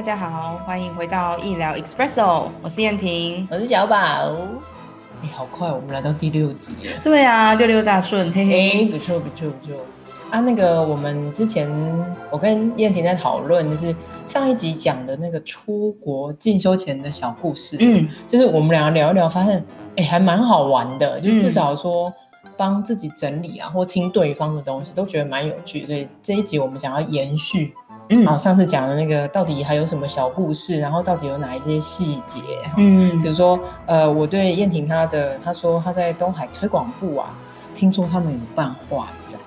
大家好，欢迎回到医疗 Espresso，我是燕婷。我是小宝。哎，好快，我们来到第六集了。对啊，六六大顺，嘿哎，嘿。不错不错不错。啊，那个我们之前我跟燕婷在讨论，就是上一集讲的那个出国进修前的小故事。嗯，就是我们两个聊一聊，发现哎还蛮好玩的，就嗯至少说帮自己整理啊，或听对方的东西，都觉得蛮有趣。所以这一集我们想要延续。嗯啊，上次讲的那个到底还有什么小故事，然后到底有哪一些细节？嗯比如说，呃，我对燕婷她的，她说她在东海推广部啊，听说他们有办画展。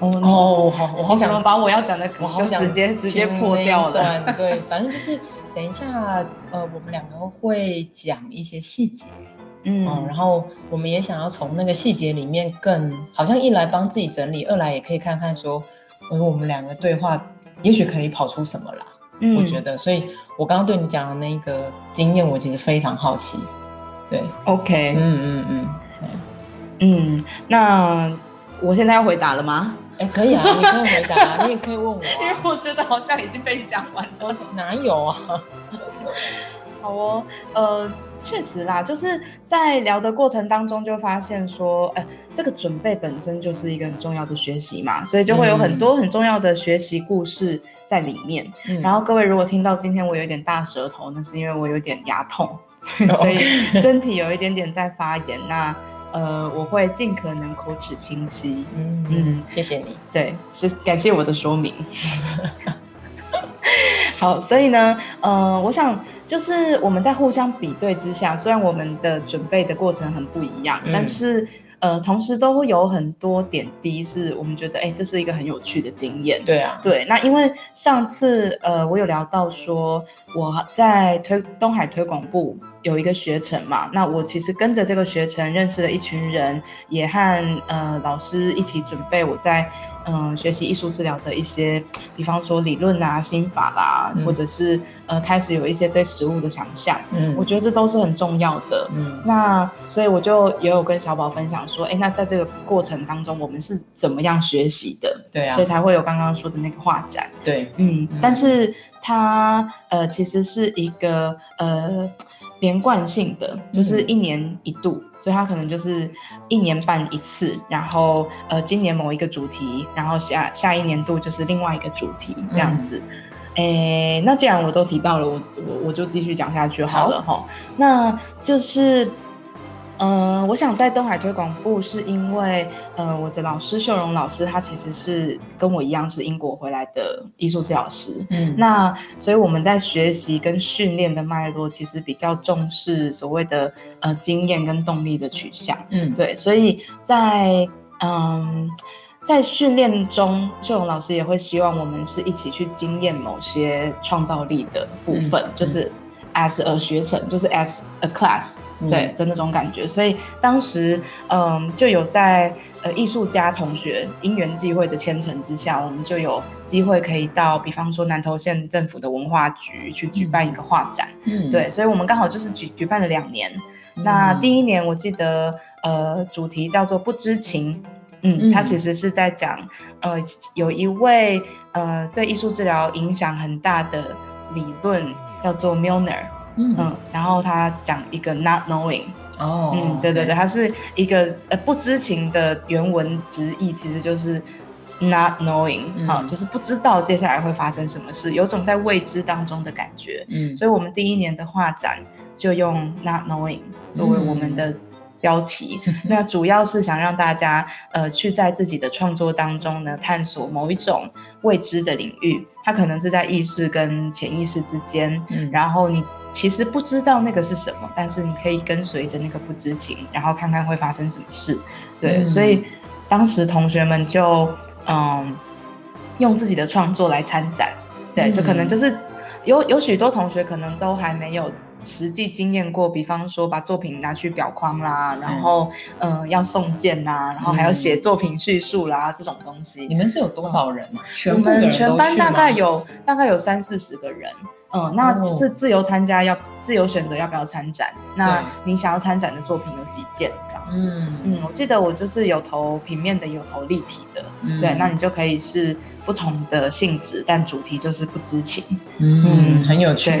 哦，哦，好，我好想，把我要讲的我好想直接直接破掉那一了。段 对，反正就是等一下，呃，我们两个会讲一些细节，嗯，嗯然后我们也想要从那个细节里面更，好像一来帮自己整理，二来也可以看看说，呃，我们两个对话，也许可以跑出什么啦。嗯我觉得，所以我刚刚对你讲的那个经验，我其实非常好奇。对，OK，嗯嗯嗯，嗯嗯，那我现在要回答了吗？哎、可以啊，你可以回答，你也可以问我、因为啊。我觉得好像已经被你讲完了。哪有啊？好哦，呃，确实啦，就是在聊的过程当中就发现说，呃，这个准备本身就是一个很重要的学习嘛，所以就会有很多很重要的学习故事在里面。嗯然后各位如果听到今天我有点大舌头，那是因为我有点牙痛，所以身体有一点点在发炎。那呃，我会尽可能口齿清晰。嗯嗯嗯，谢谢你。对，是感谢我的说明。好，所以呢，呃，我想就是我们在互相比对之下，虽然我们的准备的过程很不一样，嗯但是呃，同时都会有很多点滴是我们觉得，哎，这是一个很有趣的经验。对啊，对，那因为上次呃，我有聊到说我在推东海推广部有一个学程嘛，那我其实跟着这个学程认识了一群人，也和呃老师一起准备我在嗯、呃学习艺术治疗的一些，比方说理论啊、心法啦，嗯或者是呃开始有一些对食物的想象，嗯我觉得这都是很重要的。嗯那所以我就也有跟小宝分享说，哎，那在这个过程当中，我们是怎么样学习的？对啊所以，才会有刚刚说的那个画展。对，嗯，嗯但是它呃其实是一个呃连贯性的，就是一年一度，所以它可能就是一年办一次，然后呃今年某一个主题，然后下下一年度就是另外一个主题这样子。诶，那既然我都提到了，我我我就继续讲下去好了哈。那就是呃，我想在东海推广部，是因为呃，我的老师秀荣老师，他其实是跟我一样是英国回来的艺术治疗师。嗯那所以我们在学习跟训练的脉络，其实比较重视所谓的呃经验跟动力的取向。嗯对，所以在嗯，在训练中，秀荣老师也会希望我们是一起去经验某些创造力的部分，嗯就是 as a 学程，就是 as a class，、嗯对的那种感觉。所以当时嗯，就有在呃艺术家同学因缘际会的牵扯之下，我们就有机会可以到，比方说南投县政府的文化局去举办一个画展。嗯对，所以我们刚好就是举举办了两年。那第一年我记得，呃，主题叫做不知情。嗯，嗯它其实是在讲，呃，有一位呃对艺术治疗影响很大的理论叫做 Milner，嗯。嗯，然后他讲一个 not knowing，哦嗯，对对对，它是一个呃不知情的原文直译，其实就是 not knowing，好、嗯就是不知道接下来会发生什么事，有种在未知当中的感觉。嗯。所以我们第一年的画展就用 not knowing 作为我们的标题，那主要是想让大家呃去在自己的创作当中呢探索某一种未知的领域，它可能是在意识跟潜意识之间，嗯然后你其实不知道那个是什么，但是你可以跟随着那个不知情，然后看看会发生什么事。对，嗯所以当时同学们就嗯用自己的创作来参展，对，就可能嗯就是有有许多同学可能都还没有。实际经验过，比方说把作品拿去裱框啦，然后呃要送件呐，然后还要写作品叙述啦、这种东西。你们是有多少人啊？全我部的人们全班大概有大概有三四十个人，嗯，那哦是自由参加要自由选择要不要参展。那你想要参展的作品有几件这样子？嗯嗯，我记得我就是有投平面的，有投立体的。嗯对，那你就可以是不同的性质，但主题就是不知情。嗯嗯很有趣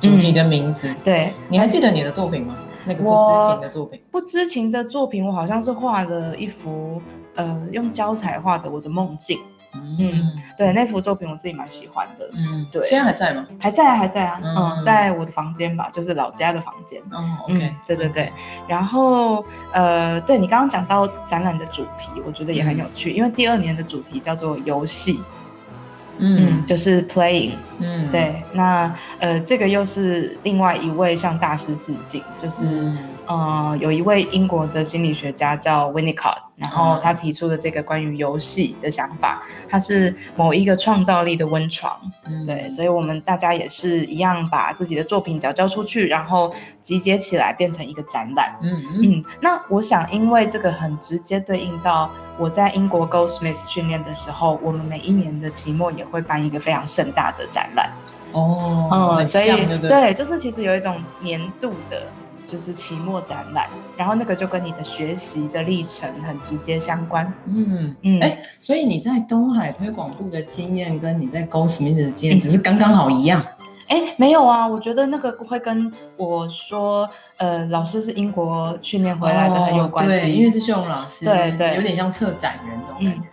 主题的名字，对，你还记得你的作品吗？那个不知情的作品，不知情的作品，我好像是画了一幅呃用胶彩画的我的梦境。嗯对，那幅作品我自己蛮喜欢的，嗯，对。现在还在吗？还在啊还在啊，嗯嗯，在我的房间吧，就是老家的房间。哦嗯，OK，，对对对，然后呃，对你刚刚讲到展览的主题，我觉得也很有趣，因为第二年的主题叫做游戏，嗯，嗯就是 playing，嗯，对，那呃，这个又是另外一位向大师致敬，就是、嗯。呃，有一位英国的心理学家叫 Winnicott，然后嗯他提出的这个关于游戏的想法，它是某一个创造力的温床，嗯对，所以我们大家也是一样，把自己的作品交交出去，然后集结起来变成一个展览。嗯嗯嗯，那我想，因为这个很直接对应到我在英国 Goldsmith 训练的时候，我们每一年的期末也会办一个非常盛大的展览。哦，嗯，所以？对，就是其实有一种年度的，就是期末展览，然后那个就跟你的学习的历程很直接相关。嗯嗯，哎，所以你在东海推广部的经验跟你在 Goldsmith 的经验只是刚刚好一样。哎，没有啊，我觉得那个会跟我说，呃，老师是英国训练回来的很有关系，哦对，因为是秀荣老师，对对有点像策展人这种感觉。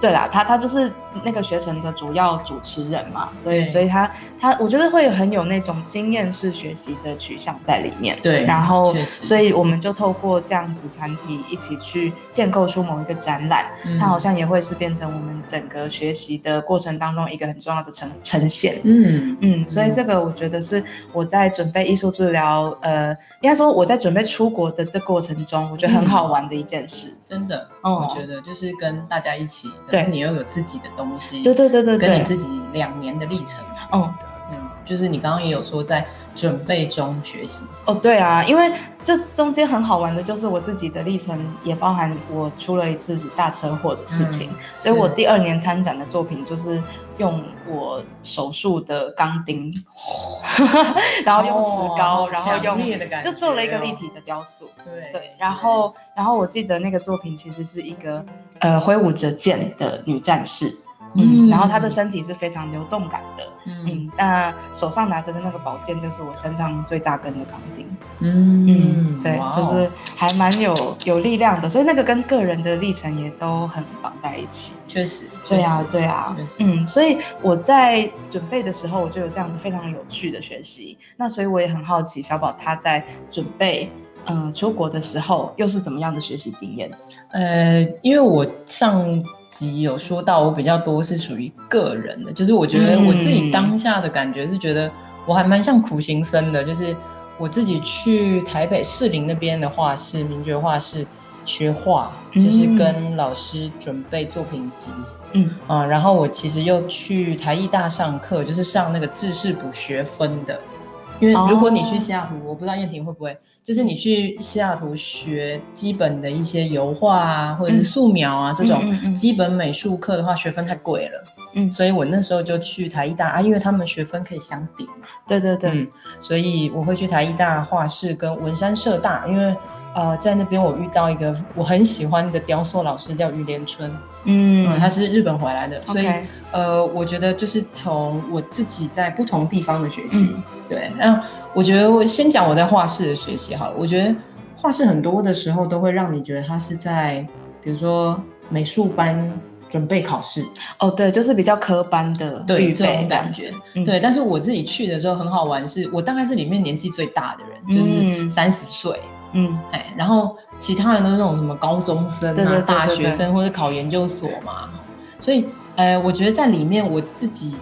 对啦，他他就是那个学程的主要主持人嘛，对，对所以他他我觉得会很有那种经验式学习的取向在里面。对然后所以我们就透过这样子团体一起去建构出某一个展览，嗯它好像也会是变成我们整个学习的过程当中一个很重要的呈呈现。嗯嗯，所以这个我觉得是我在准备艺术治疗，呃，应该说我在准备出国的这过程中，我觉得很好玩的一件事。真的，哦我觉得就是跟大家一起，对。你又有自己的东西，对对对对对，跟你自己两年的历程，嗯。嗯，就是你刚刚也有说在准备中学习，哦，对啊，因为这中间很好玩的，就是我自己的历程，也包含我出了一次大车祸的事情，嗯所以我第二年参展的作品就是用我手术的钢钉，然后用石膏，哦然后就做了一个立哦。体的雕塑。对对，然后然后我记得那个作品其实是一个呃挥舞着剑的女战士，嗯，然后她的身体是非常流动感的，嗯嗯，那手上拿着的那个宝剑就是我身上最大根的钢钉。嗯嗯，对就是还蛮有有力量的，所以那个跟个人的历程也都很绑在一起。确实，对啊对啊嗯，所以我在准备的时候，我就有这样子非常有趣的学习。那所以我也很好奇，小宝他在准备嗯出国的时候，又是怎么样的学习经验？呃，因为我上集有说到，我比较多是属于个人的，就是我觉得我自己当下的感觉是觉得我还蛮像苦行僧的，就是我自己去台北士林那边的画室，名爵画室学画，就是嗯跟老师准备作品集。嗯啊、然后我其实又去台艺大上课，就是上那个制式补学分的。因为如果你去哦。西雅图，我不知道燕婷会不会，就是你去西雅图学基本的一些油画啊，或者是嗯。素描啊、这种基本美术课的话，学分太贵了。嗯。所以我那时候就去台艺大啊，因为他们学分可以相抵嘛。对对对，嗯，所以我会去台艺大画室跟文山社大，因为呃在那边我遇到一个我很喜欢的雕塑老师叫于连春，嗯。嗯，他是日本回来的，所以呃，我觉得就是从我自己在不同地方的学习，嗯对，那我觉得我先讲我在画室的学习好了。我觉得画室很多的时候都会让你觉得他是在，比如说美术班准备考试，哦对，就是比较科班的对这种感觉。嗯对，但是我自己去的时候很好玩是，我大概是里面年纪最大的人，就是嗯三十岁。嗯哎，然后其他人都是那种什么高中生啊、对对对对大对学生或者考研究所嘛，所以呃，我觉得在里面我自己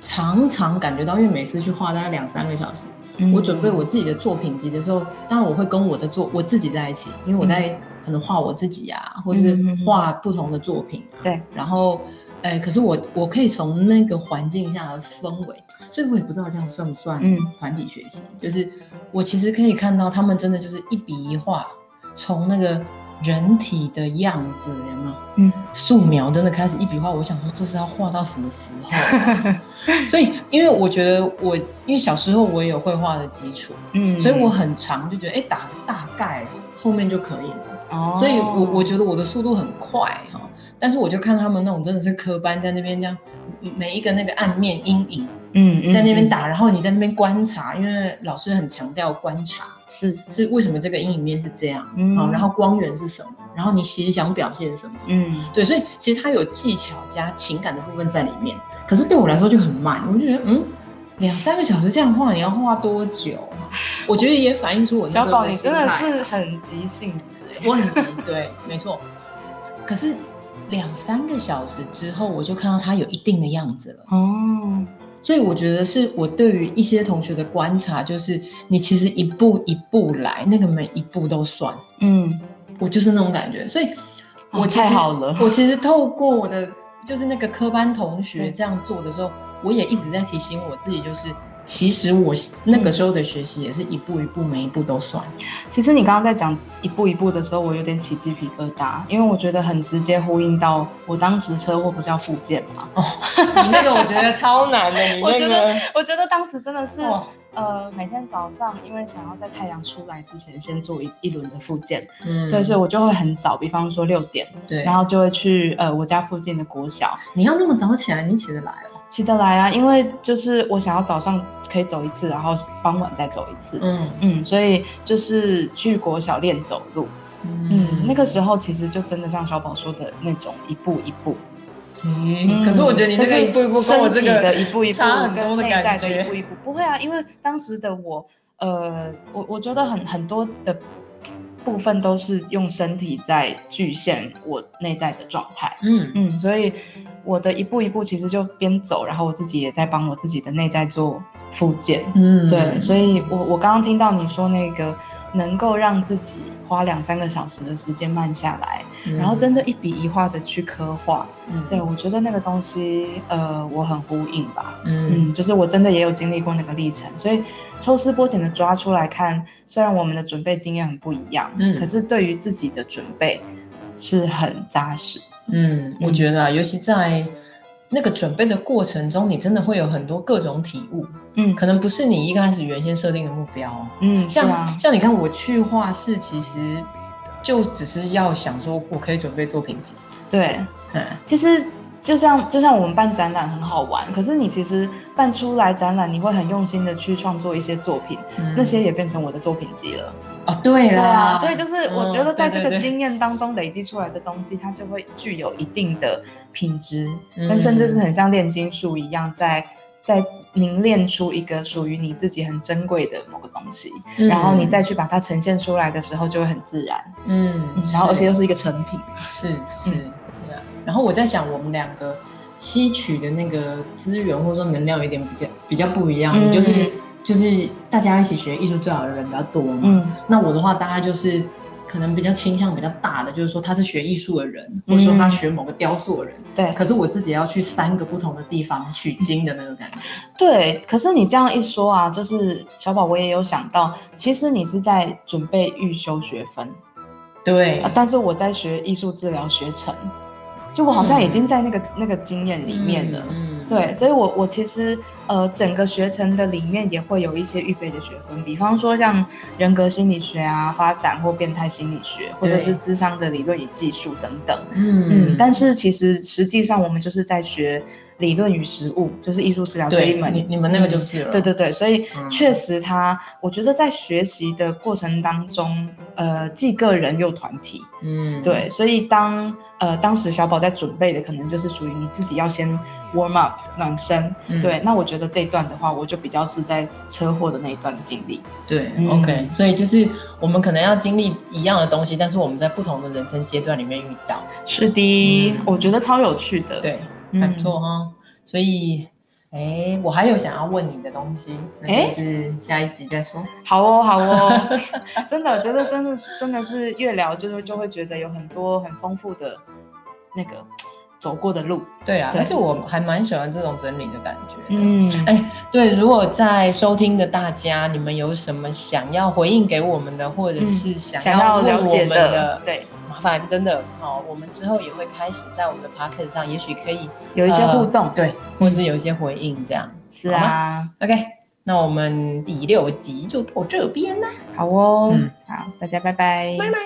常常感觉到，因为每次去画大概两三个小时，嗯。我准备我自己的作品集的时候，当然我会跟我的作我自己在一起，因为我在可能画我自己啊，或是画不同的作品，对，然后。呃，可是我我可以从那个环境下的氛围，所以我也不知道这样算不算嗯。团体学习。就是我其实可以看到他们真的就是一笔一画，从那个人体的样子，有没有？嗯素描真的开始一笔画，我想说这是要画到什么时候？所以，因为我觉得我因为小时候我也有绘画的基础，嗯所以我很长就觉得哎打大概后面就可以了。哦，所以我我觉得我的速度很快哈，但是我就看他们那种真的是科班在那边这样，嗯每一个那个暗面阴影嗯在那边打，然后你在那边观察，因为老师很强调观察是是为什么这个阴影面是这样，嗯好，然后光源是什么，然后你其实想表现什么，嗯对，所以其实它有技巧加情感的部分在里面，可是对我来说就很慢，我就觉得嗯。两三个小时这样画，你要画多久？我觉得也反映出我那小宝，你真的是很急性。我很急，对，没错。可是两三个小时之后，我就看到他有一定的样子了。哦，所以我觉得是我对于一些同学的观察，就是你其实一步一步来，那个每一步都算。嗯，我就是那种感觉，所以我太好了我其实透过我的就是那个科班同学这样做的时候，我也一直在提醒我自己，就是其实我那个时候的学习也是一步一步，每一步都算。其实你刚刚在讲一步一步的时候，我有点起鸡皮疙瘩，因为我觉得很直接呼应到我当时车祸不是要复健嘛？你那个我觉得超难的，你我觉那个得，我觉得当时真的是，哇呃，每天早上因为想要在太阳出来之前先做一一轮的复健，嗯对，所以我就会很早，比方说六点，对，然后就会去呃我家附近的国小，你要那么早起来，你起得来哦。起得来啊，因为就是我想要早上可以走一次，然后傍晚再走一次，嗯。嗯，所以就是去国小练走路，嗯，那个时候其实就真的像小宝说的那种一步一步，嗯，可是我觉得你那个一步一步跟我这身体的个一步一步差很多的跟内在感觉的一步。一步，不会啊，因为当时的我，呃，我我觉得很很多的部分都是用身体在局限我内在的状态，嗯。嗯，所以我的一步一步其实就边走，然后我自己也在帮我自己的内在做复健，嗯对，所以我我刚刚听到你说那个能够让自己花两三个小时的时间慢下来，以然后真的一笔一画的去刻画，嗯对我觉得那个东西，呃，我很呼应吧。嗯嗯，就是我真的也有经历过那个历程，所以抽丝剥茧的抓出来看，虽然我们的准备经验很不一样，嗯可是对于自己的准备是很扎实。嗯，我觉得啊，尤其在那个准备的过程中，你真的会有很多各种体悟，嗯可能不是你一开始原先设定的目标。嗯，是像、啊，像你看，我去画室，其实就只是要想说，我可以准备作品集。对，嗯其实就像就像我们办展览很好玩，可是你其实办出来展览，你会很用心的去创作一些作品，嗯那些也变成我的作品集了。哦，对对啦，啊，所以就是我觉得嗯在这个对对对。经验当中累积出来的东西，它就会具有一定的品质，嗯。跟甚至是很像炼金术一样，在在凝练出一个属于你自己很珍贵的某个东西，嗯。然后你再去把它呈现出来的时候，就会很自然，嗯嗯，然后而且又是一个成品，是是，对啊。然后我在想，我们两个吸取的那个资源或者说能量有点比较比较不一样，嗯你就是就是大家一起学艺术治疗的人比较多嘛。嗯那我的话，大概就是可能比较倾向比较大的，就是说他是学艺术的人，或者说他学某个雕塑的人。对可是我自己要去三个不同的地方取经的那个感觉。对。可是你这样一说啊，就是小宝，我也有想到，其实你是在准备预修学分，对啊，但是我在学艺术治疗学程，就我好像已经在那个、那个经验里面了。嗯，对，所以我我其实呃整个学程的里面也会有一些预备的学分，比方说像人格心理学啊、发展或变态心理学，或者是智商的理论与技术等等。嗯嗯，但是其实实际上我们就是在学理论与实务，就是艺术治疗这一对门。你你们那个就嗯是了。对对对，所以嗯。确实他，我觉得在学习的过程当中，呃，既个人又团体，嗯，对，所以当呃当时小宝在准备的，可能就是属于你自己要先 warm up 暖身，嗯。对，那我觉得这一段的话，我就比较是在车祸的那一段经历，对、嗯 o k 所以就是我们可能要经历一样的东西，但是我们在不同的人生阶段里面遇到，是的，嗯。我觉得超有趣的，，对，嗯还不错哈、所以，哎，我还有想要问你的东西，那诶就是下一集再说。好哦，好哦，真的，我觉得真的是真的是越聊就是就会觉得有很多很丰富的那个走过的路，对啊，对。而且我还蛮喜欢这种整理的感觉的。嗯，哎，对，如果在收听的大家，你们有什么想要回应给我们的，或者是嗯想想要问我们了解的，对，烦，真的好，我们之后也会开始在我们的 p o c k e t 上，也许可以有一些互动，呃对，或是有一些回应这样。是啊，OK，那我们第六集就到这边啦，好哦，嗯。好，大家拜拜，拜拜。